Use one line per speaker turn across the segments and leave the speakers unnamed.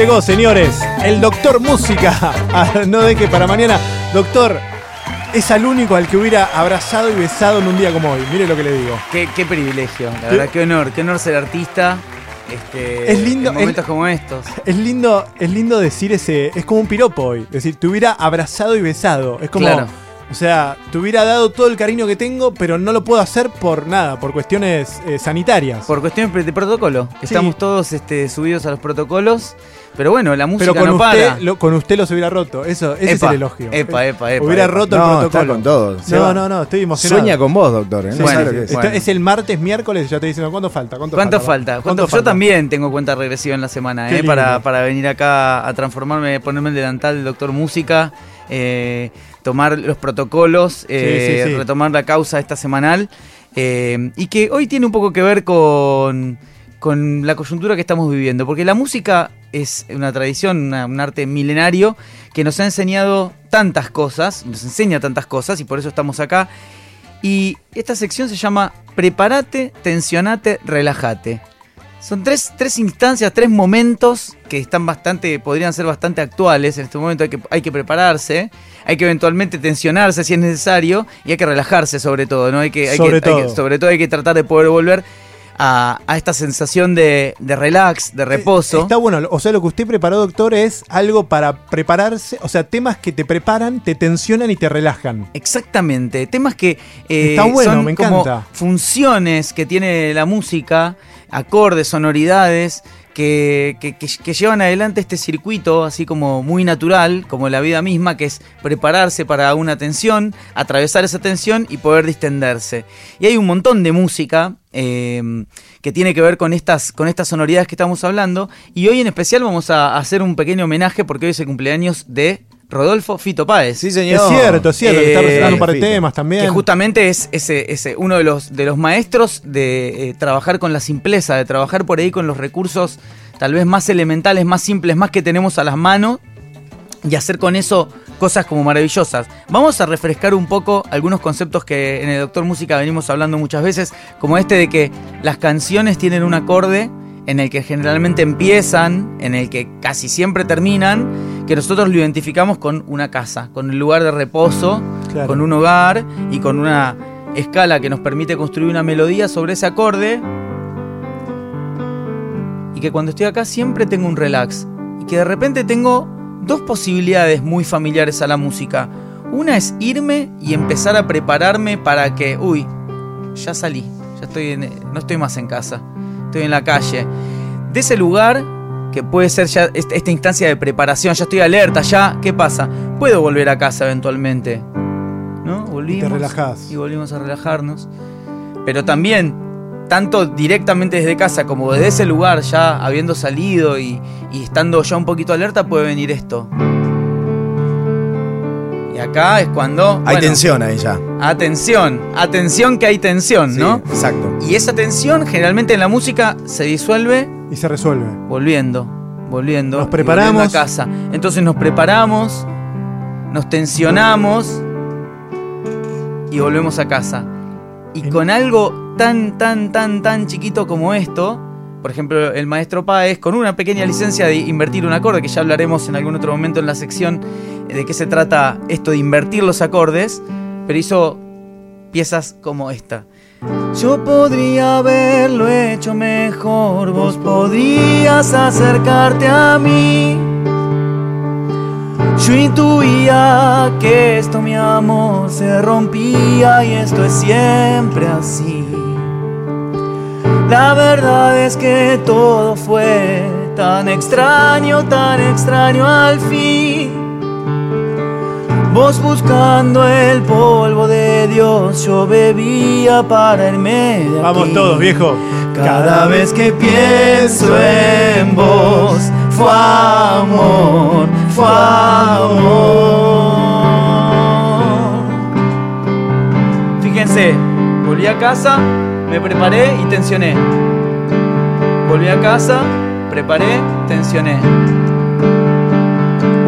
Llegó, señores, el doctor música. Ah, no deje para mañana. Doctor, es al único al que hubiera abrazado y besado en un día como hoy. Mire lo que le digo.
Qué, qué privilegio, la verdad, qué honor, qué honor ser artista. Este,
Es lindo,
En momentos
es-
como estos.
Es lindo, es lindo decir ese. Es como un piropo hoy. Es decir, te hubiera abrazado y besado. Es como.
Claro.
O sea, te hubiera dado todo el cariño que tengo, pero no lo puedo hacer por nada, por cuestiones eh, sanitarias.
Por cuestiones de protocolo.
Sí.
Estamos todos este, subidos a los protocolos. Pero bueno, la música
pero con
no
usted,
para.
lo- con usted los hubiera roto. Eso, ese es el elogio.
epa, epa, epa,
Hubiera
epa.
roto
No,
el
está
protocolo.
con todo.
No, no, no, estoy emocionado.
Sueña con vos, doctor. ¿eh?
Sí, sí,
es.
Bueno.
Es el martes, miércoles, ya te dicen, ¿cuánto falta? ¿Cuánto,
¿Cuánto
falta?
falta? ¿Cuánto- Yo también tengo cuenta regresiva en la semana, ¿eh? Para, para venir acá a transformarme, ponerme el delantal del doctor música, eh, tomar los protocolos, eh,
sí, sí.
retomar la causa esta semanal. eh, y que hoy tiene un poco que ver con, con la coyuntura que estamos viviendo. Porque la música es una tradición, una- un arte milenario que nos ha enseñado tantas cosas, nos enseña tantas cosas y por eso estamos acá. Y esta sección se llama Prepárate, tensionate, relájate. Son tres, tres instancias, tres momentos que están bastante, podrían ser bastante actuales. En este momento hay que, hay que prepararse, hay que eventualmente tensionarse si es necesario y hay que relajarse sobre todo, ¿no? Hay que, hay
Sobre
que- hay que-
todo.
sobre todo hay que tratar de poder volver a, a esta sensación de, de relax, de reposo.
Está bueno, o sea, lo que usted preparó, doctor, es algo para prepararse, o sea, temas que te preparan, te tensionan y te relajan.
Exactamente, temas que eh,
Está bueno,
son
me
como
encanta.
funciones que tiene la música, acordes, sonoridades, que, que- llevan adelante este circuito así como muy natural, como la vida misma, que es prepararse para una tensión, atravesar esa tensión y poder distenderse. Y hay un montón de música eh, que tiene que ver con estas, con estas sonoridades que estamos hablando, y hoy en especial vamos a hacer un pequeño homenaje porque hoy es el cumpleaños de Rodolfo Fito Páez.
Sí, señor.
Es cierto, es cierto, que está
Eh,
presentando un par de
Fito.
temas también.
Que justamente es ese, ese uno de los, de los maestros de eh, trabajar con la simpleza, de trabajar por ahí con los recursos tal vez más elementales, más simples, más que tenemos a las manos y hacer con eso cosas como maravillosas. Vamos a refrescar un poco algunos conceptos que en el Doctor Música venimos hablando muchas veces, como este de que las canciones tienen un acorde en el que generalmente empiezan, en el que casi siempre terminan, que nosotros lo identificamos con una casa, con un lugar de reposo,
Claro.
con un hogar y con una escala que nos permite construir una melodía sobre ese acorde. Y que cuando estoy acá siempre tengo un relax. Y que de repente tengo dos posibilidades muy familiares a la música. Una es irme y empezar a prepararme para que, uy, ya salí, ya estoy en- no estoy más en casa, estoy en la calle. De ese lugar, que puede ser ya est- esta instancia de preparación, ya estoy alerta, ya, ¿qué pasa? Puedo volver a casa eventualmente. ¿No? Volvimos.
relajás.
Y volvimos a relajarnos. Pero también, tanto directamente desde casa como desde ese lugar, ya habiendo salido y, y estando ya un poquito alerta, puede venir esto. Y acá es cuando.
Hay
bueno,
tensión ahí ya.
Atención, atención que hay tensión,
Sí,
¿no?
Exacto.
Y esa tensión generalmente en la música se disuelve
Y se resuelve.
volviendo, volviendo.
Nos preparamos.
volviendo a casa. Entonces nos preparamos, nos tensionamos y volvemos a casa. Y
En-
con algo tan, tan, tan, tan chiquito como esto, por ejemplo, el maestro Páez, con una pequeña licencia de invertir un acorde, que ya hablaremos en algún otro momento en la sección eh, de qué se trata esto de invertir los acordes, pero hizo piezas como esta. Yo podría haberlo hecho mejor, vos podrías acercarte a mí. Yo intuía que esto, mi amor, se rompía y esto es siempre así. La verdad es que todo fue tan extraño, tan extraño al fin. Vos buscando el polvo de Dios, yo bebía para irme de
Vamos
aquí.
todos, viejo.
Cada vez que pienso en vos, fue amor, fue amor. Fíjense, volví a casa, me preparé y tensioné. Volví a casa, preparé, tensioné.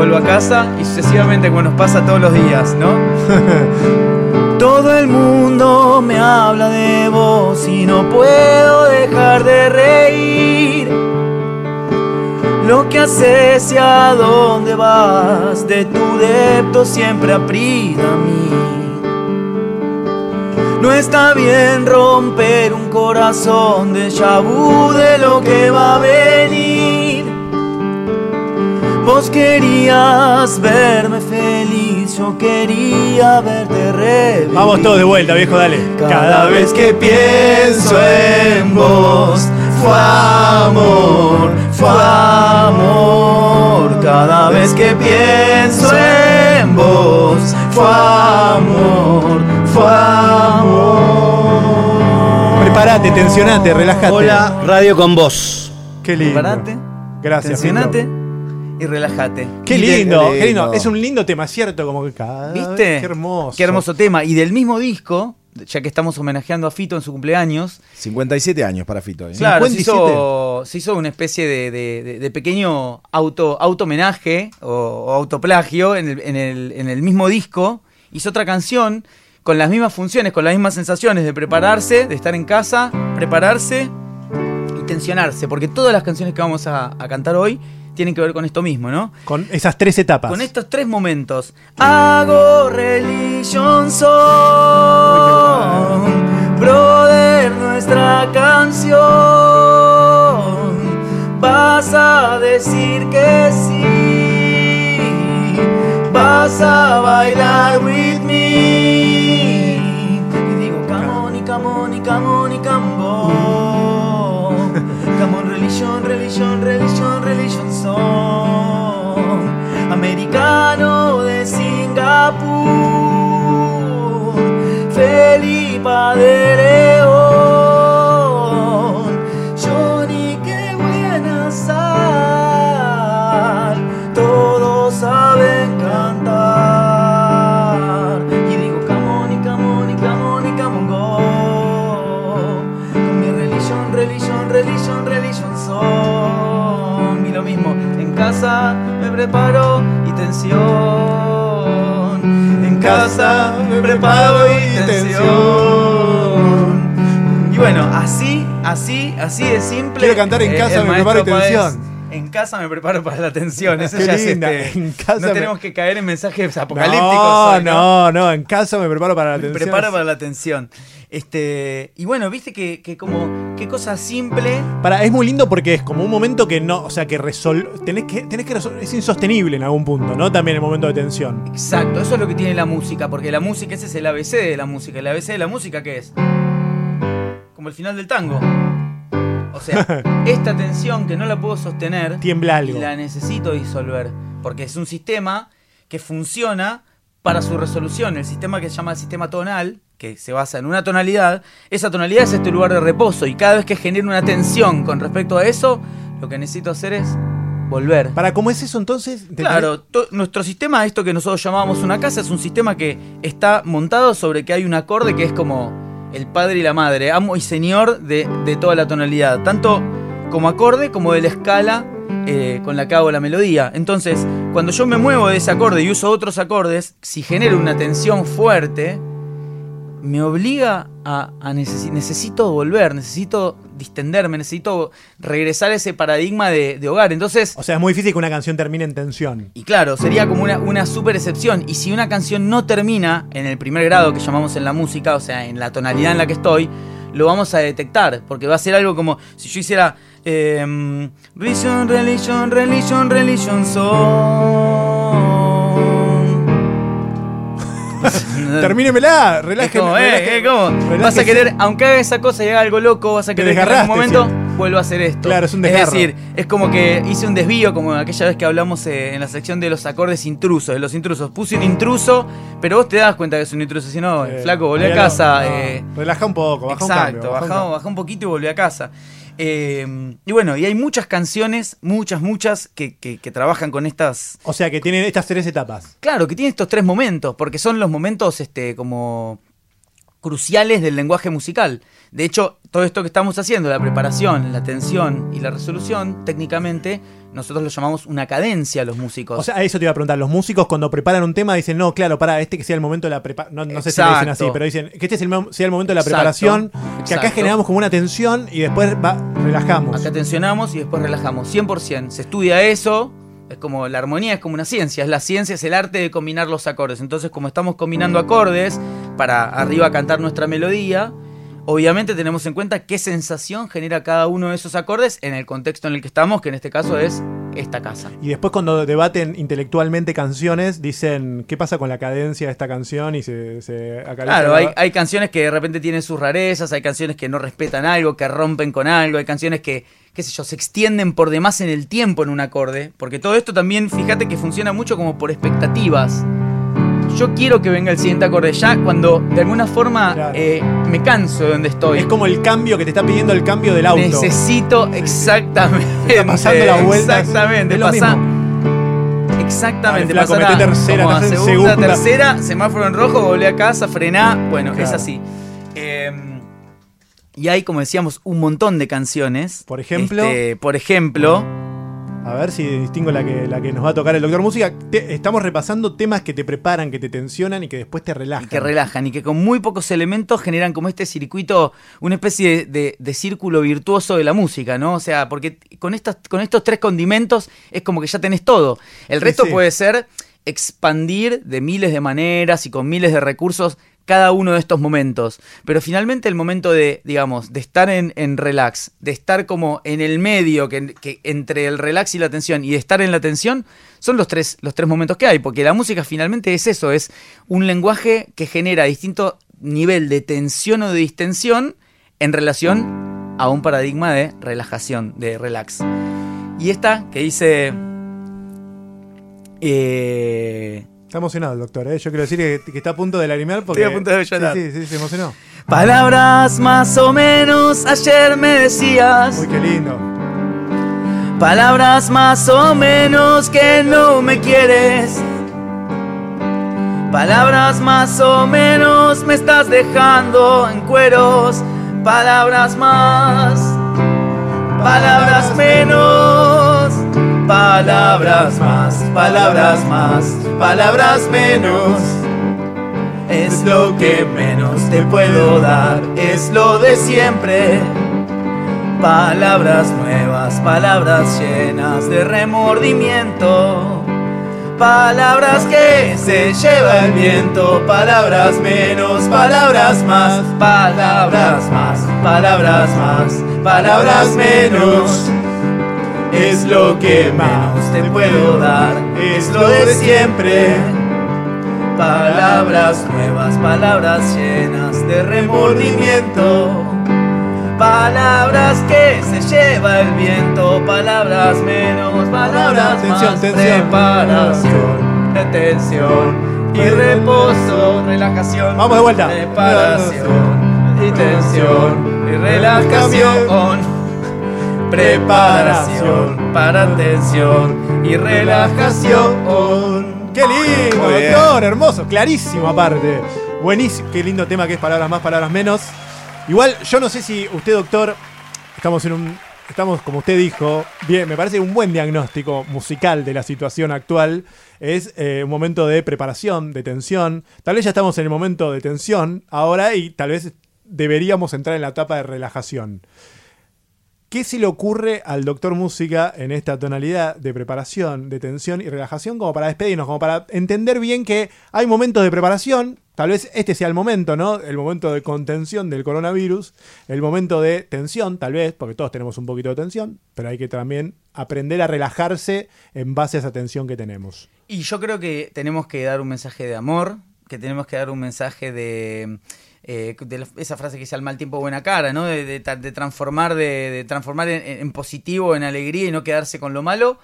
Vuelvo a casa y sucesivamente como nos pasa todos los días, ¿no? Todo el mundo me habla de vos y no puedo dejar de reír. Lo que haces y a dónde vas, de tu depto siempre aprida a mí. No está bien romper un corazón de vu de lo que va a venir. Vos querías verme feliz, yo quería verte revivir.
Vamos todos de vuelta, viejo, dale.
Cada vez que pienso en vos, fue amor, fue amor. Cada vez que pienso en vos, fue amor, fue amor.
Prepárate, tensionate, relájate.
Hola, radio con vos.
Qué lindo.
Prepárate,
Gracias.
tensionate. Y relájate.
Qué
Y
lindo,
qué
lindo. Es un lindo tema, ¿cierto? Como que cada
¿Viste?
vez- Qué hermoso.
Qué hermoso tema. Y del mismo disco, ya que estamos homenajeando a Fito en su cumpleaños,
57 años para Fito. ¿eh?
Claro, se
57.
hizo, se hizo una especie de, de- de- de pequeño auto, auto homenaje o, o autoplagio en el, en, el, en el mismo disco. Hizo otra canción con las mismas funciones, con las mismas sensaciones de prepararse, de estar en casa, prepararse y tensionarse. Porque todas las canciones que vamos a, a cantar hoy tienen que ver con esto mismo, ¿no?
Con esas tres etapas.
Con estos tres momentos. Hago religion song. Brother, nuestra canción. Vas a decir que sí. Vas a bailar with me. Religion, religion, religion song. Americano de Singapur. Felipa de preparo y tensión. En casa me preparo y tensión. Y bueno, así, así, así de simple.
Quiero cantar en casa me preparo y tensión.
En casa me preparo para la tensión. Eso ya es este,
en casa
No
me-
tenemos que caer en mensajes apocalípticos.
No,
hoy,
no, no, en casa me preparo para la
me
atención.
preparo para la tensión. Este, y bueno, viste que, que como qué cosa simple.
Para, es muy lindo porque es como un momento que no, o sea, que resol tenés que, tenés que resol- es insostenible en algún punto, ¿no? También el momento de tensión.
Exacto, eso es lo que tiene la música, porque la música ese es el ABC de la música. ¿El ABC de la música qué es? Como el final del tango. O sea, esta tensión que no la puedo sostener
Tiembla algo.
y la necesito disolver, porque es un sistema que funciona para su resolución. El sistema que se llama el sistema tonal, que se basa en una tonalidad, esa tonalidad es este lugar de reposo y cada vez que genera una tensión con respecto a eso, lo que necesito hacer es volver.
Para, ¿cómo es eso entonces?
Claro, nuestro sistema, esto que nosotros llamamos una casa, es un sistema que está montado sobre que hay un acorde que es como el padre y la madre, amo y señor de, de toda la tonalidad, tanto como acorde como de la escala eh, con la que hago la melodía. Entonces, cuando yo me muevo de ese acorde y uso otros acordes, si genero una tensión fuerte, me obliga a, a necesi- necesito volver, necesito distenderme, necesito regresar a ese paradigma de, de hogar. Entonces,
O sea, es muy difícil que una canción termine en tensión.
y claro, sería como una, una super excepción. Y si una canción no termina en el primer grado que llamamos en la música, o sea, en la tonalidad en la que estoy, lo vamos a detectar. Porque va a ser algo como si yo hiciera. Eh, religion, religion, religion, religion song.
Termínemela,
Es
relájeme.
eh, ¿cómo? Vas a querer, aunque haga esa cosa y haga algo loco, vas a querer que en algún momento vuelva a hacer esto.
Claro, es un
Es
desgarro.
decir, es como que hice un desvío, como aquella vez que hablamos eh, en la sección de los acordes intrusos, de los intrusos. Puse un intruso, pero vos te das cuenta que es un intruso, si no,
Eh,
flaco, volví a casa.
no,
eh,
relaja un poco, baja un
Exacto,
cambio. baja un
bajá,
cambio.
bajá un poquito y volví a casa. Eh, y bueno, y hay muchas canciones, muchas, muchas, que, que- que trabajan con estas.
O sea, que tienen estas tres etapas.
Claro, que tienen estos tres momentos, porque son los momentos este, como cruciales del lenguaje musical. De hecho, todo esto que estamos haciendo, la preparación, la tensión y la resolución, técnicamente, nosotros lo llamamos una cadencia a los músicos.
O sea, eso te iba a preguntar. Los músicos cuando preparan un tema dicen, no, claro, para este que sea el momento de la preparación. No, sé si lo dicen así, pero dicen que este es el, sea el momento de la preparación. Que acá generamos como una tensión y después relajamos.
Acá tensionamos y después relajamos. 100%. Se estudia eso. Es como la armonía es como una ciencia, es la ciencia, es el arte de combinar los acordes. Entonces, como estamos combinando acordes para arriba cantar nuestra melodía, obviamente tenemos en cuenta qué sensación genera cada uno de esos acordes en el contexto en el que estamos, que en este caso es esta casa.
Y después cuando debaten intelectualmente canciones, dicen qué pasa con la cadencia de esta canción y se, se
Claro, hay, hay, canciones que de repente tienen sus rarezas, hay canciones que no respetan algo, que rompen con algo, hay canciones que, qué sé yo, se extienden por demás en el tiempo en un acorde, porque todo esto también, fíjate que funciona mucho como por expectativas yo quiero que venga el siguiente acorde ya cuando de alguna forma eh, me canso de donde estoy.
Es como el cambio que te está pidiendo el cambio del auto.
Necesito exactamente.
Está pasando la vuelta.
Exactamente.
Es
pasa, exactamente.
Vale, flaco, tercera,
como segunda, segunda, tercera, semáforo en rojo, volví a casa, frená. Bueno, es así. Em, y hay, como decíamos, un montón de canciones.
Por ejemplo.
Este, por ejemplo.
A ver si distingo la que, la que nos va a tocar el doctor música. estamos repasando temas que te preparan, que te tensionan y que después te relajan.
que relajan y que con muy pocos elementos generan como este circuito, una especie de, círculo virtuoso de la música, ¿no? O sea, porque con, estas, con estos tres condimentos es como que ya tenés todo. El resto puede ser expandir de miles de maneras y con miles de recursos cada uno de estos momentos. Pero finalmente el momento de, digamos, de estar en, relax, de estar como en el medio, que, entre el relax y la tensión, y de estar en la tensión, son los tres, los tres momentos que hay, porque la música finalmente es eso, es un lenguaje que genera distinto nivel de tensión o de distensión en relación a un paradigma de relajación, de relax. Y esta que dice... Eh,
Está emocionado el doctor, ¿eh? Yo quiero decir que, está a punto de lagrimear porque...
Estoy a punto de llorar.
Sí, sí, sí, se emocionó.
Palabras más o menos, ayer me decías.
Uy, qué lindo.
Palabras más o menos que no me quieres. Palabras más o menos me estás dejando en cueros. Palabras más, palabras menos palabras más, palabras más, palabras menos. Es lo que menos te puedo dar, es lo de siempre. Palabras nuevas, palabras llenas de remordimiento. Palabras que se lleva el viento, palabras menos, palabras más, palabras más, palabras más, palabras menos es lo que menos te puedo dar, es lo de siempre. Palabras nuevas, palabras llenas de remordimiento. Palabras que se lleva el viento, palabras menos, palabras
tensión,
más.
Tensión,
preparación, detención y reposo, relajación.
Vamos de vuelta.
Preparación y tensión y relajación preparación para atención y relajación.
¡Qué lindo, doctor! Hermoso, clarísimo aparte. Buenísimo, qué lindo tema que es palabras más, palabras menos. Igual, yo no sé si usted, doctor, estamos en un. Estamos, como usted dijo, bien, me parece un buen diagnóstico musical de la situación actual. Es eh, un momento de preparación, de tensión. Tal vez ya estamos en el momento de tensión ahora y tal vez deberíamos entrar en la etapa de relajación. ¿Qué se le ocurre al doctor música en esta tonalidad de preparación, de tensión y relajación como para despedirnos, como para entender bien que hay momentos de preparación, tal vez este sea el momento, ¿no? El momento de contención del coronavirus, el momento de tensión, tal vez, porque todos tenemos un poquito de tensión, pero hay que también aprender a relajarse en base a esa tensión que tenemos.
Y yo creo que tenemos que dar un mensaje de amor, que tenemos que dar un mensaje de eh, de esa frase que dice al mal tiempo buena cara, ¿no? De, transformar, de, transformar en, positivo, en alegría y no quedarse con lo malo,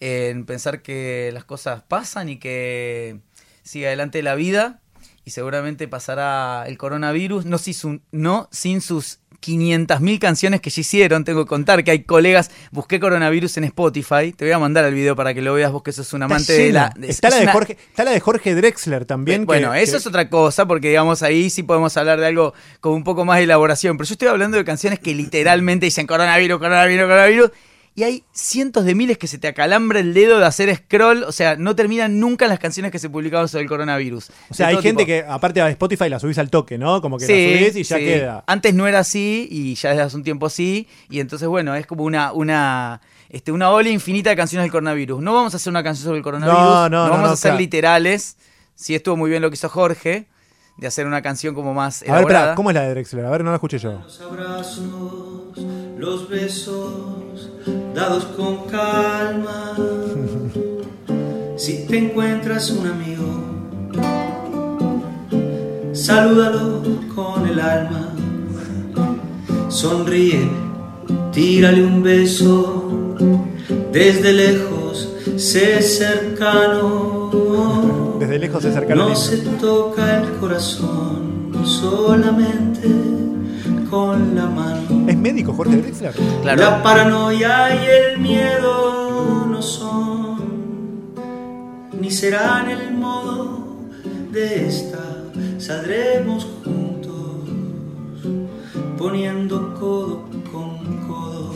en pensar que las cosas pasan y que sigue adelante la vida y seguramente pasará el coronavirus, no sin sus 500.000 canciones que ya hicieron. Tengo que contar que hay colegas. Busqué coronavirus en Spotify. Te voy a mandar el video para que lo veas vos, que sos un amante de la.
Está,
es
la de
una-
Jorge, está la de Jorge Drexler también.
bueno,
que-
eso es otra cosa, porque digamos ahí sí podemos hablar de algo con un poco más de elaboración. Pero yo estoy hablando de canciones que literalmente dicen coronavirus, coronavirus, coronavirus. Y hay cientos de miles que se te acalambra el dedo de hacer scroll. O sea, no terminan nunca las canciones que se publicaban sobre el coronavirus.
O sea, hay gente
tipo.
que, aparte de Spotify, la subís al toque, ¿no? Como que la subís y ya
sí.
queda.
Antes no era así y ya desde hace un tiempo sí. Y entonces, bueno, es como una, una, este, una ola infinita de canciones del coronavirus. No vamos a hacer una canción sobre el coronavirus.
No, no, no,
vamos
no,
a ser
claro.
literales. Sí estuvo muy bien lo que hizo Jorge, de hacer una canción como más
A ver,
elaborada.
espera, ¿cómo es la de Drexler? A ver, no la escuché yo.
Los abrazos, los besos, dados con calma. Si te encuentras un amigo, salúdalo con el alma. Sonríe, tírale un beso, desde lejos, sé cercano.
Desde lejos es cercano.
No se toca el corazón solamente con la mano.
¿Es médico Jorge Drexler?
Claro.
La paranoia y el miedo no son, ni serán el modo de esta. Saldremos juntos, poniendo codo con codo.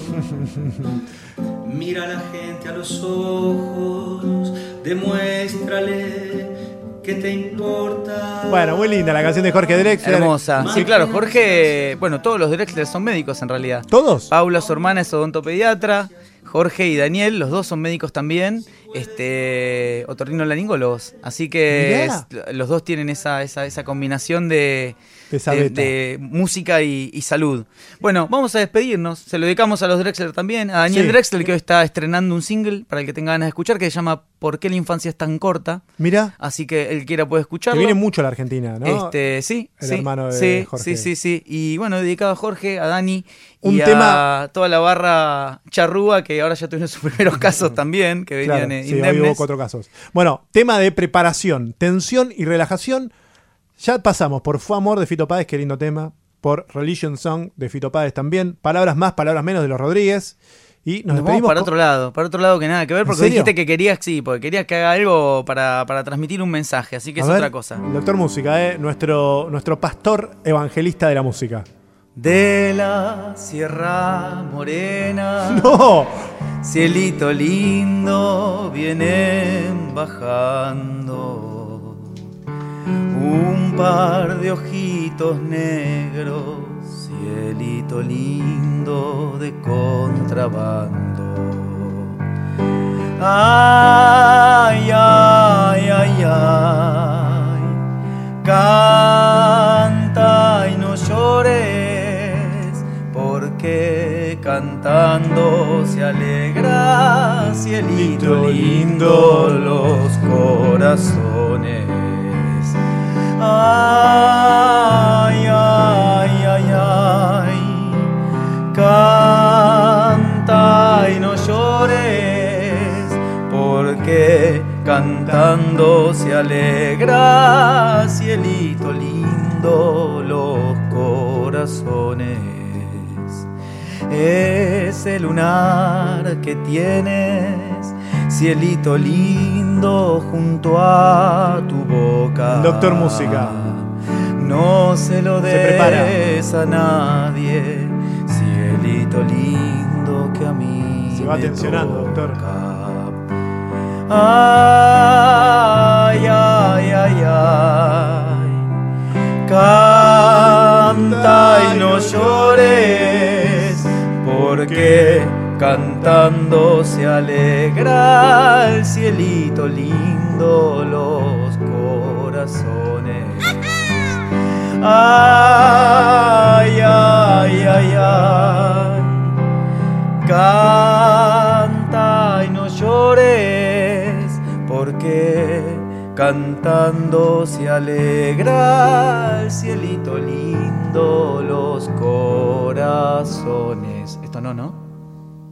Mira a la gente a los ojos, demuéstrale que te importa.
Bueno, muy linda la canción de Jorge Drexler.
Hermosa. Sí, claro, Jorge. Bueno, todos los Drexler son médicos en realidad.
¿Todos?
Paula, su hermana, es odontopediatra. Jorge y Daniel, los dos son médicos también. Este, otorrinolaringólogos. Así que es- los dos tienen esa, esa, esa combinación de,
De
música y, y salud. Bueno, vamos a despedirnos. Se lo dedicamos a los Drexler también. A Daniel
Sí.
Drexler, que hoy está estrenando un single para el que tenga ganas de escuchar, que se llama ¿Por qué la infancia es tan corta?
Mira,
Así que el que quiera puede
que
escucharlo.
viene mucho a la Argentina, ¿no?
Este, sí,
El
sí,
hermano de
sí,
Jorge.
sí, sí, sí. Y bueno, dedicado a Jorge, a Dani
Un
y
tema-
a toda la barra charrúa que ahora ya tuvieron sus primeros casos también, que
Claro,
venían eh,
sí, hoy hubo cuatro casos. Bueno, tema de preparación, tensión y relajación. Ya pasamos por Fue Amor de Fito Páez, qué lindo tema. Por Religion Song de Fito Páez también. Palabras más, palabras menos de los Rodríguez. Y nos,
Nos, vamos para otro lado, para otro lado que nada que ver,
¿En
porque dijiste que querías, sí, porque querías que haga algo para, para transmitir un mensaje, así que
A
es
ver,
otra cosa.
Doctor Música, eh, nuestro, nuestro pastor evangelista de la música.
De la Sierra Morena,
¡No!
cielito lindo, vienen bajando. Un par de ojitos negros, cielito lindo de contrabando. Ay, cielito lindo los corazones. Ay, ay, ay, ay, canta y no llores, porque cantando se alegra, cielito lindo los corazones. Ese lunar que tienes, cielito lindo junto a tu boca.
Doctor Música.
No se lo
Se prepara.
des a nadie, cielito lindo que a mí
Se va
me
tensionando, doctor.
toca. Ay, ay, ay, ay. Canta y no llores, porque cantando se alegra el cielito lindo los corazones. Ay, ay, ay, ay. Canta y no llores, porque cantando se alegra el cielito lindo los corazones. Esto no, ¿no?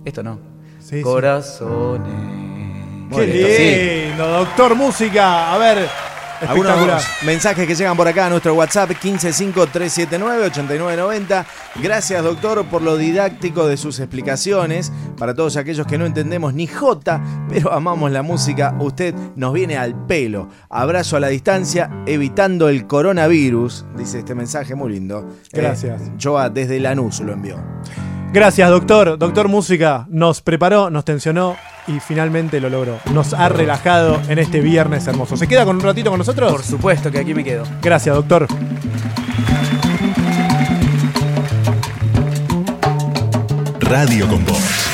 Esto no.
Sí, sí.
corazones.
¡Qué
Bueno, esto sí.
lindo, Doctor Música! A ver.
Algunos mensajes que llegan por acá a nuestro WhatsApp 1553798990. Gracias, doctor, por lo didáctico de sus explicaciones. Para todos aquellos que no entendemos ni jota, pero amamos la música, usted nos viene al pelo. Abrazo a la distancia, evitando el coronavirus, dice este mensaje muy lindo.
Gracias.
Eh, Joa desde Lanús lo envió.
Gracias, doctor. Doctor Música nos preparó, nos tensionó y finalmente lo logró. Nos ha relajado en este viernes hermoso. ¿Se queda con un ratito con nosotros?
Por supuesto que aquí me quedo.
Gracias, doctor.
Radio con Voz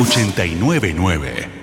899